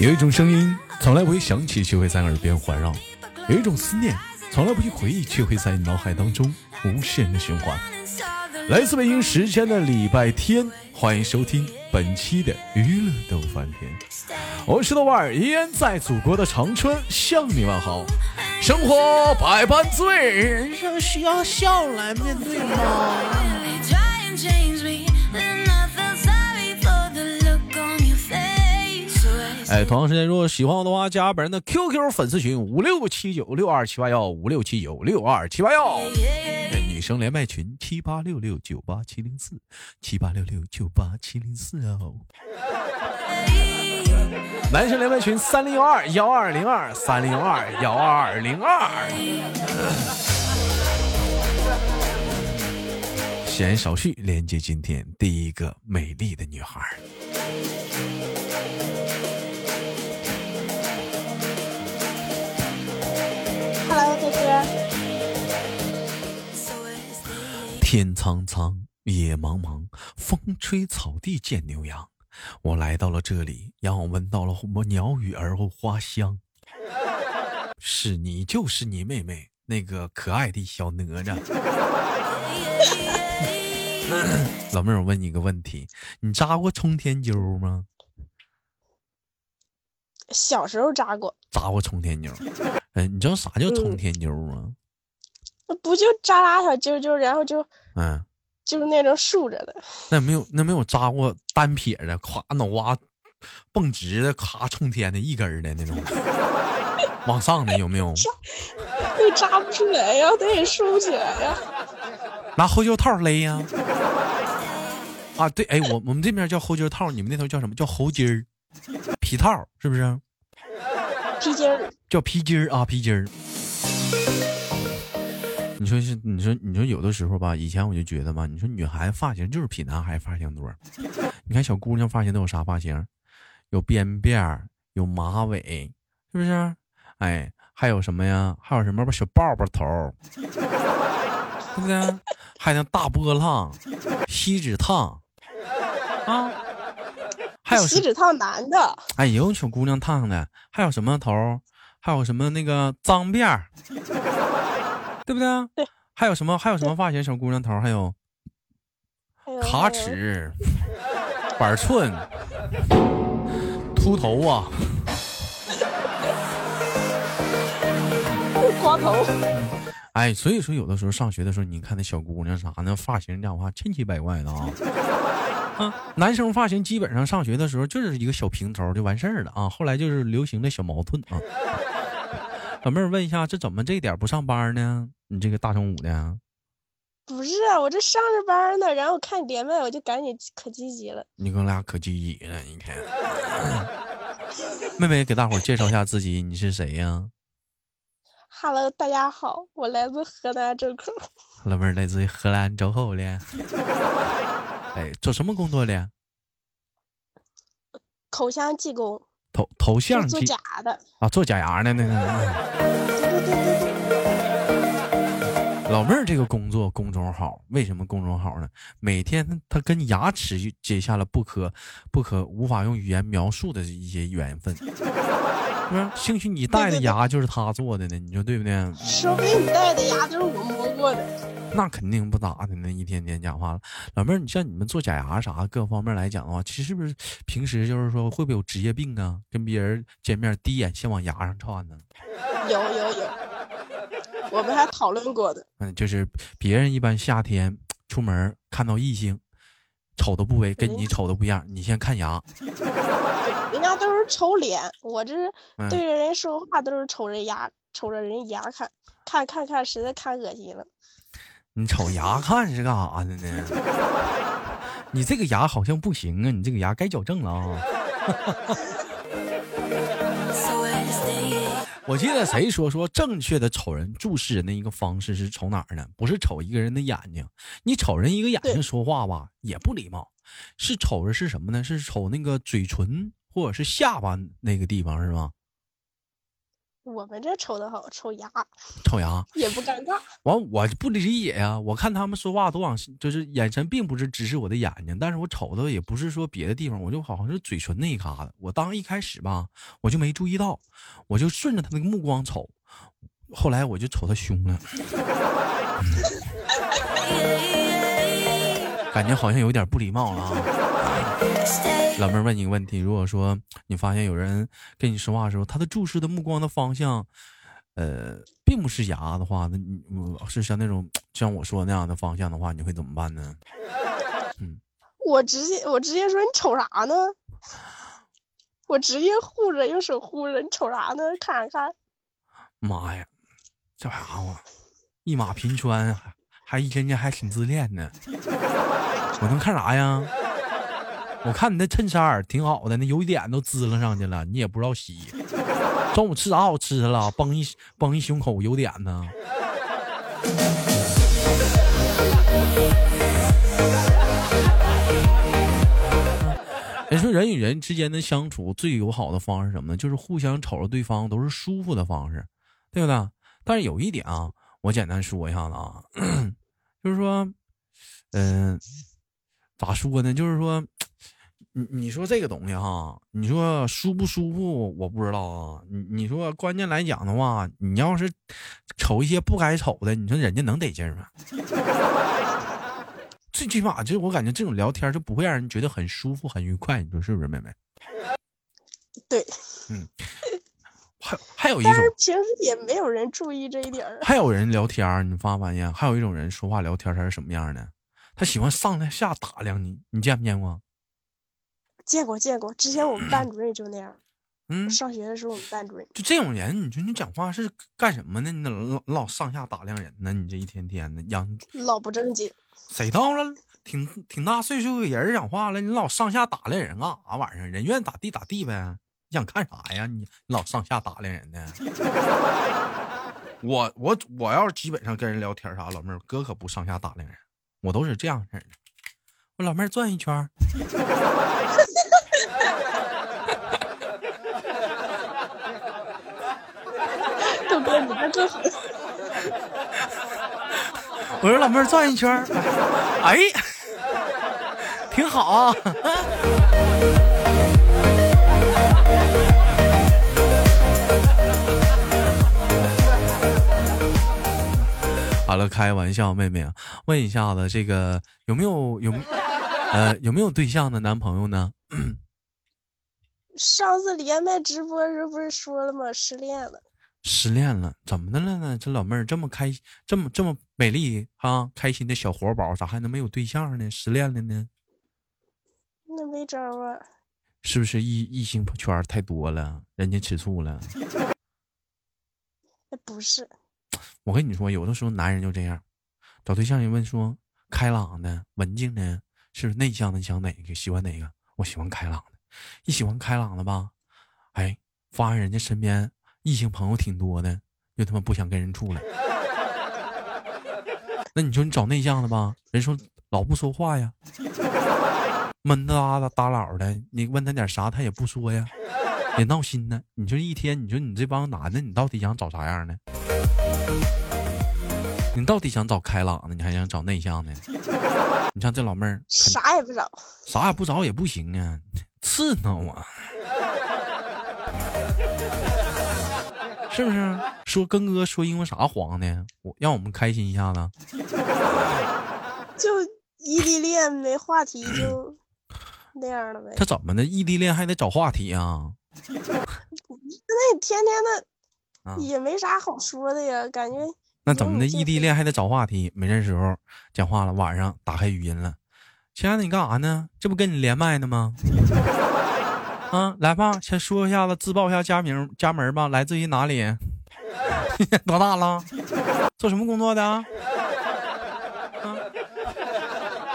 有一种声音从来不会响起，却会在耳边环绕；有一种思念从来不去回忆，却会在脑海当中无限的循环。来自北京时间的礼拜天，欢迎收听本期的娱乐逗翻天，我是豆瓣儿，依然在祖国的长春向你问好。生活百般醉，人生需要笑来面对吗？哎，同样时间，如果喜欢我的话，加本人的 QQ 粉丝群五六七九六二七八幺五六七九六二七八幺，女生连麦群七八六六九八七零四七八六六九八七零四哦，男生连麦群三零幺二幺二零二三零幺二幺二零二，闲言少叙，连接今天第一个美丽的女孩。天苍苍，野茫茫，风吹草地见牛羊。我来到了这里，让我闻到了什么鸟语而后花香。是你，就是你妹妹那个可爱的小哪吒。老妹儿，我问你个问题，你扎过冲天揪吗？小时候扎过。扎过冲天灸？哎，你知道啥叫冲天揪吗？那不就扎拉小揪揪，然后就。嗯，就是那种竖着的。那没有，那没有扎过单撇的，咵脑瓜蹦直的，咔冲天的一根的那种，往上的有没有？那扎不出来呀，得竖起来呀。拿后脚套勒呀。啊，对，哎，我我们这边叫后脚套，你们那头叫什么叫猴筋儿？皮套是不是？皮筋儿。叫皮筋儿啊，皮筋儿。你说是，你说你说有的时候吧，以前我就觉得吧，你说女孩子发型就是比男孩子发型多。你看小姑娘发型都有啥发型？有编辫有马尾，是不是？哎，还有什么呀？还有什么吧小抱抱头，对不对？还有那大波浪、锡纸烫啊，还有锡纸烫男的。哎，也有小姑娘烫的。还有什么头？还有什么那个脏辫儿？对不对？对，还有什么？还有什么发型？小姑娘头，还有卡尺、板寸、秃头啊，光头。哎，所以说有的时候上学的时候，你看那小姑娘啥那发型讲话千奇百怪的啊。啊，男生发型基本上上学的时候就是一个小平头就完事儿了啊。后来就是流行的小矛盾啊。小妹儿问一下，这怎么这点不上班呢？你这个大中午的，不是啊，我这上着班呢，然后看你连麦，我就赶紧可积极了。你跟我俩可积极了，你看。妹妹给大伙介绍一下自己，你是谁呀？Hello，大家好，我来自河南周口。老妹儿来自河南周口的。哎，做什么工作的？口腔技工。头头像做假的啊，做假牙的那个。老妹儿这个工作公众号为什么公众号呢？每天他跟牙齿结下了不可、不可、无法用语言描述的一些缘分。不是，兴许你戴的牙就是他做的呢，你说对不对？说不定你戴的牙就是我摸过的。那肯定不咋的，那一天天讲话了。老妹儿，你像你们做假牙啥各方面来讲的话，其实是不是平时就是说会不会有职业病啊？跟别人见面第一眼先往牙上串呢？有有有。我们还讨论过的，嗯，就是别人一般夏天出门看到异性，瞅的部位跟你瞅的不一样，你先看牙。人家都是瞅脸，我这是对着人说话都是瞅着牙，瞅着人牙看，看看看，实在看恶心了。你瞅牙 看是干啥的呢？你这个牙好像不行啊，你这个牙该矫正了啊。我记得谁说说正确的瞅人注视人的一个方式是瞅哪儿呢？不是瞅一个人的眼睛，你瞅人一个眼睛说话吧也不礼貌，是瞅着是什么呢？是瞅那个嘴唇或者是下巴那个地方是吗？我们这瞅的好，瞅牙，瞅牙也不尴尬。完，我不理解呀。我看他们说话都往，就是眼神并不是直视我的眼睛，但是我瞅的也不是说别的地方，我就好像是嘴唇那一嘎子。我当一开始吧，我就没注意到，我就顺着他那个目光瞅，后来我就瞅他胸了，感觉好像有点不礼貌了啊。老妹儿问你个问题：如果说你发现有人跟你说话的时候，他的注视的目光的方向，呃，并不是牙的话，那你是像那种像我说那样的方向的话，你会怎么办呢？嗯，我直接我直接说你瞅啥呢？我直接护着，用手护着，你瞅啥呢？看啥看？妈呀，这家伙一马平川，还一天天还挺自恋呢。我能看啥呀？我看你那衬衫挺好的，那油点都滋了上去了，你也不知道洗。中午吃啥好吃的了？崩一崩一胸口油点呢。人说人与人之间的相处最友好的方式什么呢？就是互相瞅着对方都是舒服的方式，对不对？但是有一点啊，我简单说一下子啊，就是说，嗯，咋说呢？就是说。你你说这个东西哈，你说舒不舒服，我不知道啊。你你说关键来讲的话，你要是瞅一些不该瞅的，你说人家能得劲吗？最起码就我感觉这种聊天就不会让人觉得很舒服、很愉快。你说是不是，妹妹？对，嗯，还还有一种，平时也没有人注意这一点还有人聊天，你发没发现？还有一种人说话聊天，他是什么样的？他喜欢上下打量你，你见没见过？见过见过，之前我们班主任就那样。嗯，上学的时候我们班主任就这种人，你说你讲话是干什么呢？你老老上下打量人呢？你这一天天的养老不正经。谁到了挺挺大岁数的人讲话了，你老上下打量人干啥玩意儿？人愿意咋地咋地呗。你想看啥呀？你老上下打量人呢？我我我要是基本上跟人聊天啥，老妹儿哥可不上下打量人，我都是这样式的。我老妹儿转一圈。我说老妹儿转一圈哎，挺好啊。好了，开玩笑，妹妹啊，问一下子，这个有没有有呃有没有对象的男朋友呢？上次连麦直播时不是说了吗？失恋了。失恋了，怎么的了呢？这老妹儿这么开，这么这么美丽啊，开心的小活宝，咋还能没有对象呢？失恋了呢？那没招啊！是不是异异性圈太多了，人家吃醋了？不是。我跟你说，有的时候男人就这样，找对象一问说，开朗的、文静的，是不是内向的？你想哪个？喜欢哪个？我喜欢开朗的。一喜欢开朗的吧，哎，发现人家身边。异性朋友挺多的，又他妈不想跟人处了。那你说你找内向的吧，人说老不说话呀，闷哒哒哒老的。你问他点啥，他也不说呀，也闹心呢。你说一天，你说你这帮男的，你到底想找啥样的？你到底想找开朗的，你还想找内向的？你像这老妹儿，啥也不找，啥也不找也不行啊，刺挠我。是不是说跟哥说因为啥黄的？我让我们开心一下子。就异地恋没话题就 那样了呗。他怎么的？异地恋还得找话题啊？那你天天的也没啥好说的呀，感觉。那怎么的？异地恋还得找话题？没事时候讲话了，晚上打开语音了。亲爱的，你干啥呢？这不跟你连麦呢吗？啊，来吧，先说一下子，自报一下家名、家门吧。来自于哪里？多大了？做什么工作的？啊？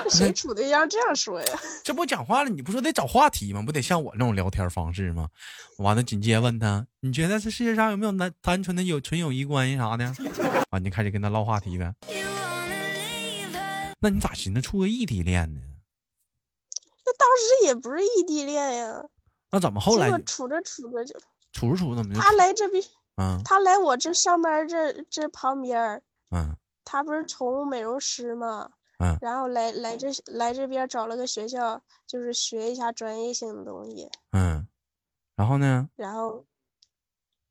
谁处对象这样说呀？这不讲话了，你不说得找话题吗？不得像我这种聊天方式吗？完了，紧接着问他，你觉得这世界上有没有单单纯的有纯友谊关系啥的？啊，你开始跟他唠话题呗。那你咋寻思处个异地恋呢？那当时也不是异地恋呀。那怎么后来处着处着就处着处着怎么就他来这边嗯他来我这上班这这旁边，嗯他不是宠物美容师吗？嗯然后来来这来这边找了个学校，就是学一下专业性的东西。嗯，然后呢？然后，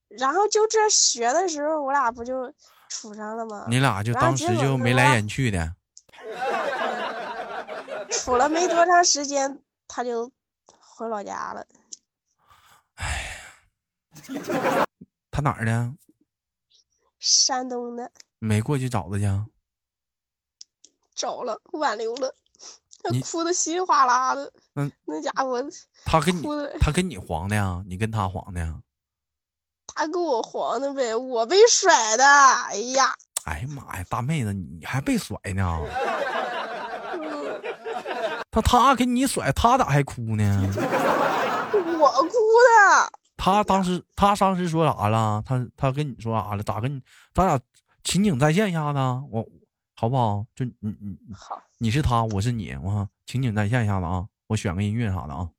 然后就这学的时候，我俩不就处上了吗？你俩就当时就眉来眼去的。处了没多长时间，他就回老家了。哎 他哪儿的？山东的没过去找他去？找了，挽留了，他哭的稀里哗啦的。嗯，那家伙他跟你他跟你黄的呀？你跟他黄的呀？他跟我黄的呗，我被甩的。哎呀，哎呀妈呀，大妹子，你还被甩呢？嗯他他给你甩，他咋还哭呢？我哭的。他当时他当时说啥了？他他跟你说啥了？咋跟你咱俩情景再现一下子？我好不好？就你你好，你是他，我是你，我情景再现一下子啊！我选个音乐啥的啊。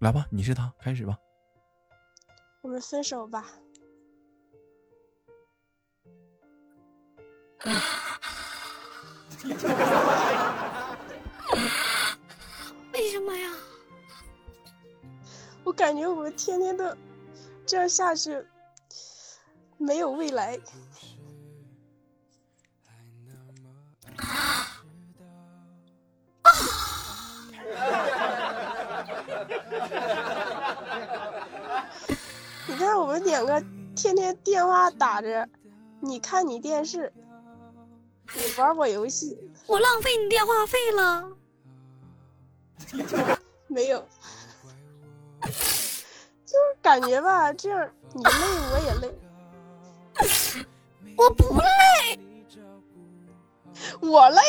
来吧，你是他，开始吧。我们分手吧。感觉我们天天都这样下去，没有未来。你看我们两个天天电话打着，你看你电视，你玩我游戏，我浪费你电话费了。没有，就是感觉吧，这样你累我也累，我不累，我累。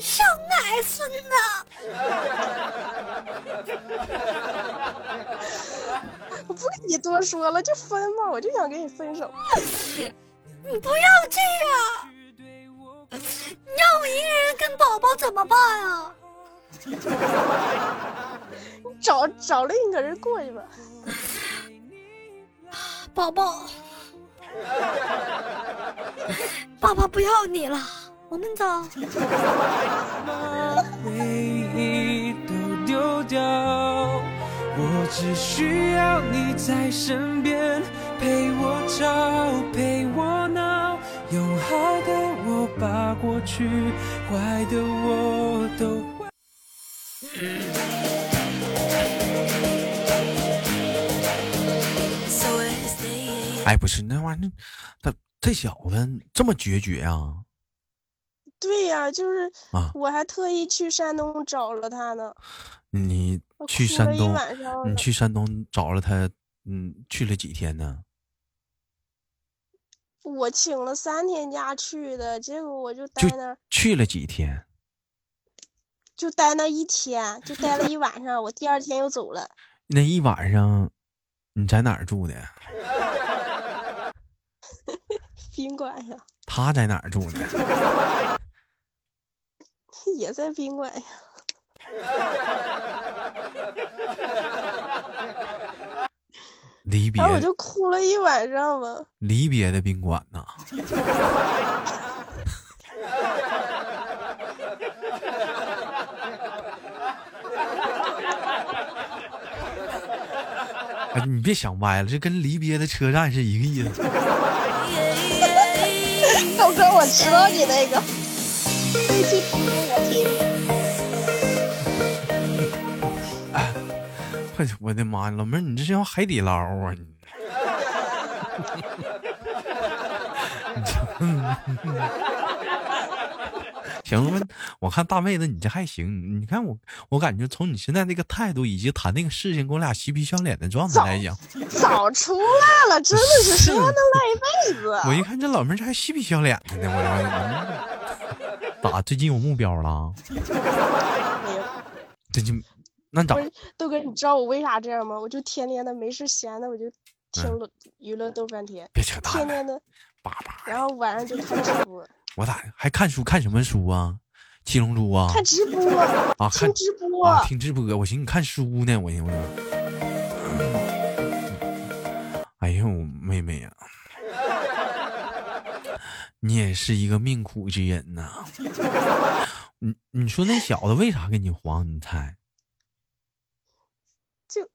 上奶孙子。我不跟你多说了，就分吧，我就想跟你分手。你不要这样，你让我一个人跟宝宝怎么办啊？找找另一个人过去吧。宝宝，爸爸不要你了，我们走。回忆都丢掉，我只需要你在身边，陪我吵，陪我闹，用好的我把过去，坏的我都。哎，不是那玩意儿，他这小子这么决绝啊？对呀、就是啊我还特意去山东找了他呢。你去山东，你去山东找了他，嗯，去了几天呢？我请了三天假去的，结果我就待那儿，去了几天？就待那一天，就待了一晚上。我第二天又走了，那一晚上你在哪儿住的？宾馆呀，他在哪儿住的？也在宾馆呀。离 别然后我就哭了一晚上嘛。离别的宾馆呐。哎，你别想歪了，这跟离别的车站是一个意思。豆哥，我知道你那个，这期播我听。哎呦我的妈呀，老妹儿，你这是要海底捞啊？你 行？我看大妹子你这还行，你看我，我感觉从你现在那个态度以及谈那个事情，跟我俩嬉皮笑脸的状态来讲，早出来了，真的是谁还能赖一辈子？我一看这老妹儿这还嬉皮笑脸的呢，我说咋最近有目标了？最近那咋豆哥，你知道我为啥这样吗？我就天天的没事闲的，我就听了娱乐逗半天，别扯淡，天天的，叭叭。然后晚上就看直播，我咋还看书？看什么书啊？七龙珠啊？看直播啊？看直播，啊？听直播？我寻思你看书呢，我寻思。哎呦，妹妹呀、你也是一个命苦之人呐、你你说那小子为啥跟你黄？你猜？就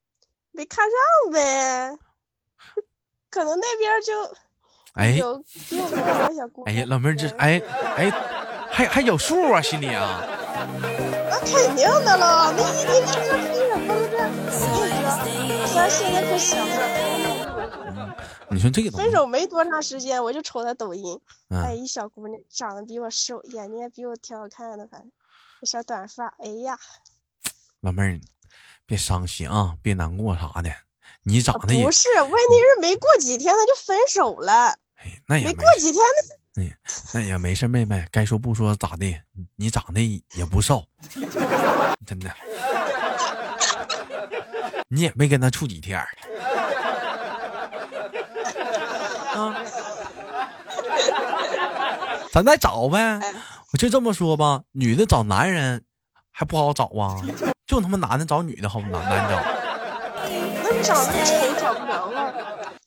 没看上呗，可能那边就哎。哎呀，老妹儿这哎哎，还还有数啊，心里啊。那肯定的了，那一天天这逼什么的，你说，咱现在可小了。你说这个分手没多长时间，我就瞅他抖音，嗯哎，一小姑娘长得比我瘦，眼睛也比我挺好看的，反正这小短发，哎呀，老妹儿，别伤心啊，别难过啥的。你长得也不是，问题是没过几天他就分手了，哎，那也没没过几天那哎，那也没事，妹妹，该说不说咋的？你你长得也不瘦，真的，你也没跟他处几天儿啊？咱再找呗。我就这么说吧，女的找男人还不好找啊，就他妈男的找女的好难难找。那你长得丑找不着啊，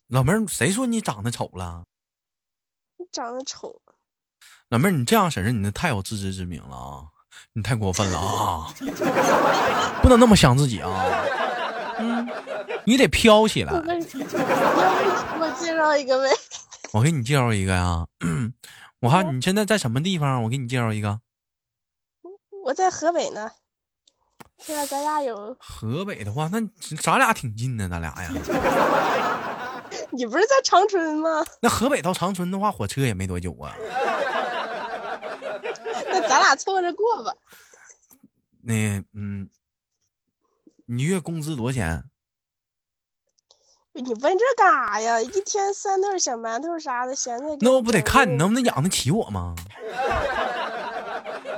老妹儿，谁说你长得丑了？长得丑，老妹儿，你这样式儿，你那太有自知之明了啊！你太过分了啊！不能那么想自己啊！嗯，你得飘起来我介绍一个呗？我给你介绍一个呀、我看你现在在什么地方？我给你介绍一个。我在河北呢，现在咱俩有，河北的话，那咱俩挺近的，咱俩呀。你不是在长春吗？那河北到长春的话，火车也没多久啊。那咱俩凑着过吧。那嗯，你月工资多少钱？你问这干啥呀？一天三顿小馒头啥的，现在那我不得看你能不能养得起我吗？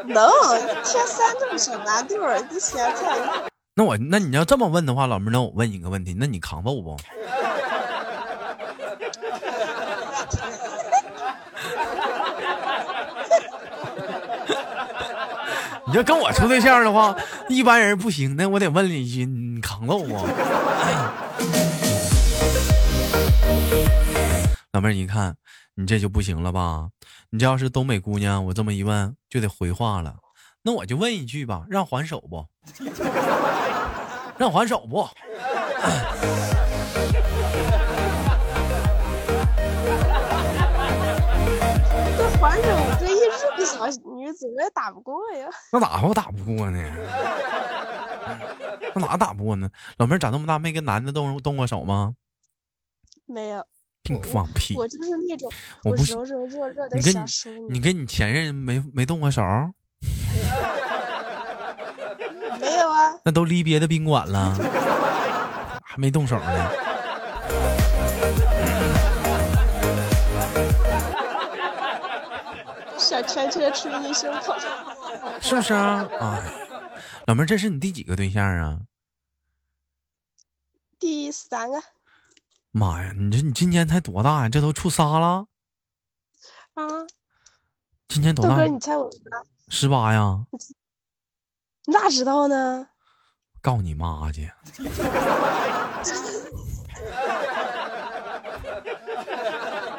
能一天三顿小馒头，你咸菜那我那你要这么问的话，老妹儿，那我问你个问题，那你扛揍不？你要跟我处对象的话，一般人不行。那我得问你一句，你扛揍不？老妹儿，你看你这就不行了吧？你这要是东北姑娘，我这么一问就得回话了。那我就问一句吧，让还手不？让还手不？这还手，这一日小女子我也打不过呀。那咋我打不过呢？那哪打不过呢？老妹儿长这么大没跟男的动动过手吗？没有，净放屁！我就是那种我不是柔柔弱弱的你。你跟你前任没没动过手？没有啊，那都离别的宾馆了，还没动手呢。小拳拳捶你胸口。是不是啊？哎，老妹儿，这是你第几个对象啊？第三个妈呀，你这你今年才多大呀？这都处仨了？啊，今年多大豆哥，？你猜我多大？十八呀？你咋知道呢？告你妈去！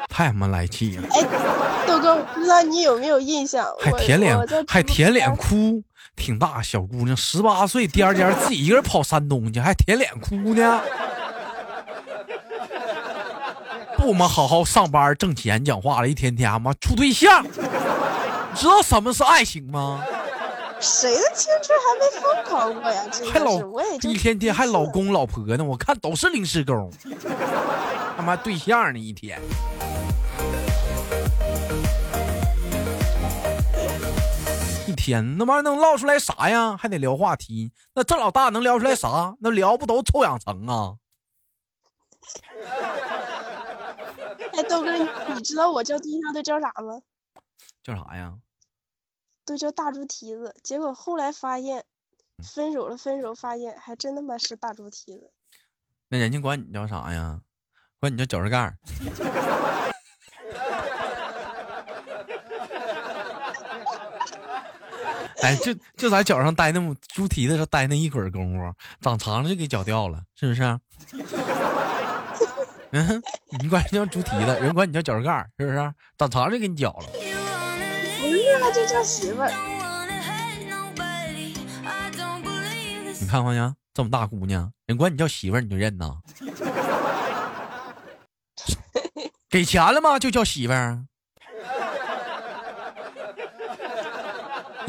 太他妈来气了，不知道你有没有印象？还舔脸还舔脸哭，挺大小姑娘，十八岁颠颠自己一个人跑山东去，还舔脸哭呢。不嘛，好好上班挣钱讲话了，一天天嘛处对象，你知道什么是爱情吗？谁的青春还没疯狂过呀？还老是，我也一天天还老。公老婆呢，我看都是临时工，他妈对象呢一天。一天他妈能唠出来啥呀？还得聊话题，那这老大能聊出来啥？那聊不都臭氧层啊？哎，豆哥，你你知道我叫对象都叫啥吗？叫啥呀？都叫大猪蹄子。结果后来发现，嗯分手了，分手发现还真他妈是大猪蹄子。那人家管你叫啥呀？管你叫脚趾盖 哎，就就在脚上待那么猪蹄子上待那一会儿功夫，长长了就给绞掉了，是不是？嗯，你管人叫猪蹄子，人管你叫脚趾盖，是不是？长长了就给你绞了。不是，了就叫媳妇儿。你看看呀，这么大姑娘，人管你叫媳妇儿，你就认呐？给钱了吗？就叫媳妇儿？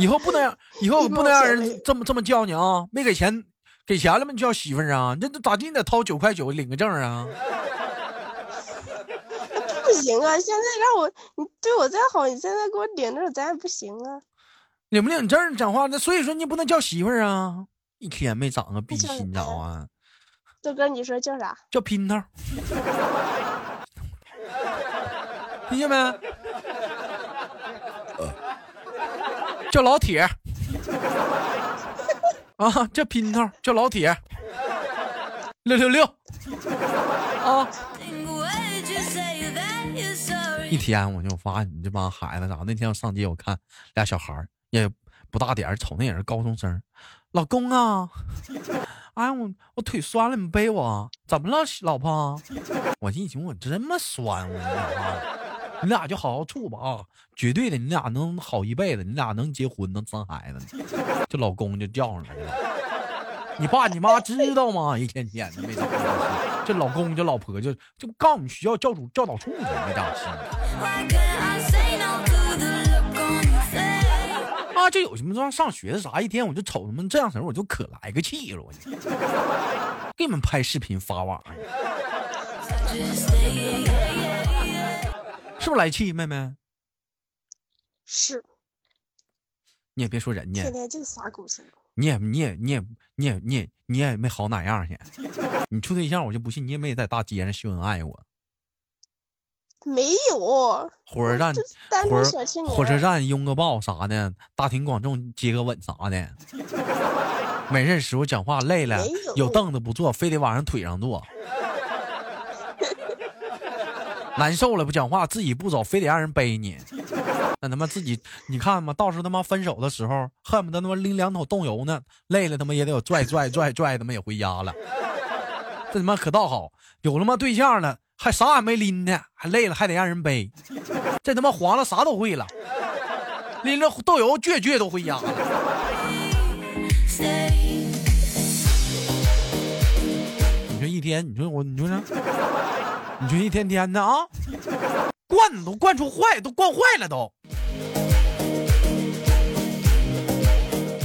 以后不能让，以后不能让人这么这么叫你啊！没给钱，给钱了吗？你叫媳妇儿啊？这这咋地？你得掏九块九领个证啊？不行啊！现在让我你对我再好，你现在给我领证，咱也不行啊。领不领证讲话，那所以说你不能叫媳妇儿啊！一天没长个逼心咋啊！豆哥，你说叫啥？叫姘头。听见没？叫老铁。啊，叫姘头，叫老铁。六六六。啊。一天我就发现你这帮孩子咋？那天我上街我看俩小孩也不大点瞅那也是高中生。老公啊，哎我我腿酸了，你背我。怎么了，老婆？我一寻我这么酸，我你俩就好好处吧啊！绝对的，你俩能好一辈子，你俩能结婚，能生孩子。这老公就叫上来了。你爸你妈知道吗？一天天的这老公这老婆就就告诉你学校教主教导处去，没长心。啊，就有什么上上学的啥，一天我就瞅他们这样式我就可来个气了，我就给你们拍视频发网上，是不是来气，妹妹？是。你也别说人家，天天就撒狗粮。你也你也你也你也你也你也没好哪样去，你处对象我就不信你也没在大街上秀恩爱过。没有。火车站火火车站拥个抱啥的，大庭广众接个吻啥的。没事时候讲话累了，有凳子不坐，非得往人腿上坐。难受了不讲话，自己不走，非得让人背你。那他妈自己，你看嘛，到时候他妈分手的时候，恨不得他妈拎两桶冻油呢，累了他妈也得有拽拽拽拽，他妈也回家了。这他妈可倒好，有他妈对象了，还啥也没拎呢，还累了还得让人背。这他妈黄了啥都会了，拎着豆油倔倔都回家了。你说一天，你说我，你说呢？你就一天天的啊，惯子都惯出坏，都惯坏了都。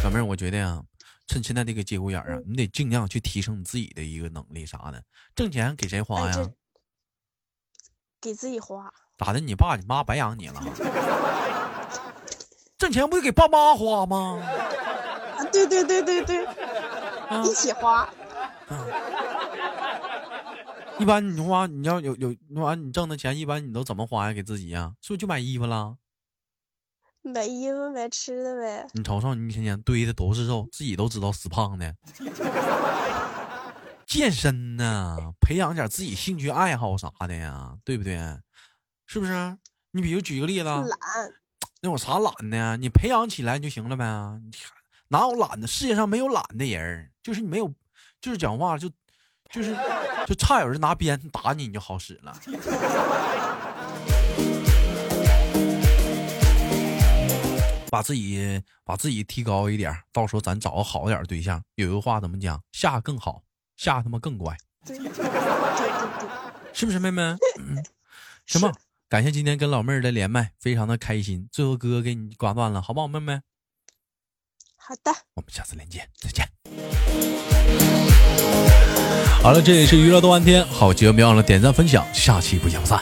小妹儿，我觉得呀，趁现在这个节骨眼儿啊，你得尽量去提升你自己的一个能力啥的。挣钱给谁花呀？给自己花。咋的？你爸你妈白养你了？挣钱不得给爸妈花吗？啊，对对对对对，一起花。一般你花，你要有有完你挣的钱，一般你都怎么花呀？给自己呀？是不是就买衣服了？买衣服、买吃的呗。你瞅瞅，你一天天堆的都是肉，自己都知道死胖的。健身呢，培养点自己兴趣爱好啥的呀，对不对？是不是？你比如举个例子，懒，那有啥懒的呀？你培养起来就行了呗。哪有懒的？世界上没有懒的人，就是你没有，就是讲话就。就是，就差有人拿鞭打你，你就好使了。把自己把自己提高一点，到时候咱找个好点对象。有句话怎么讲？下更好，下他妈更乖。是不是妹妹？嗯。行吧，感谢今天跟老妹儿的连麦，非常的开心。最后哥哥给你挂断了，好不好，妹妹？好的。我们下次连接，再见。好了，这里是娱乐多半天，好节目别忘了点赞分享，下期不见不散。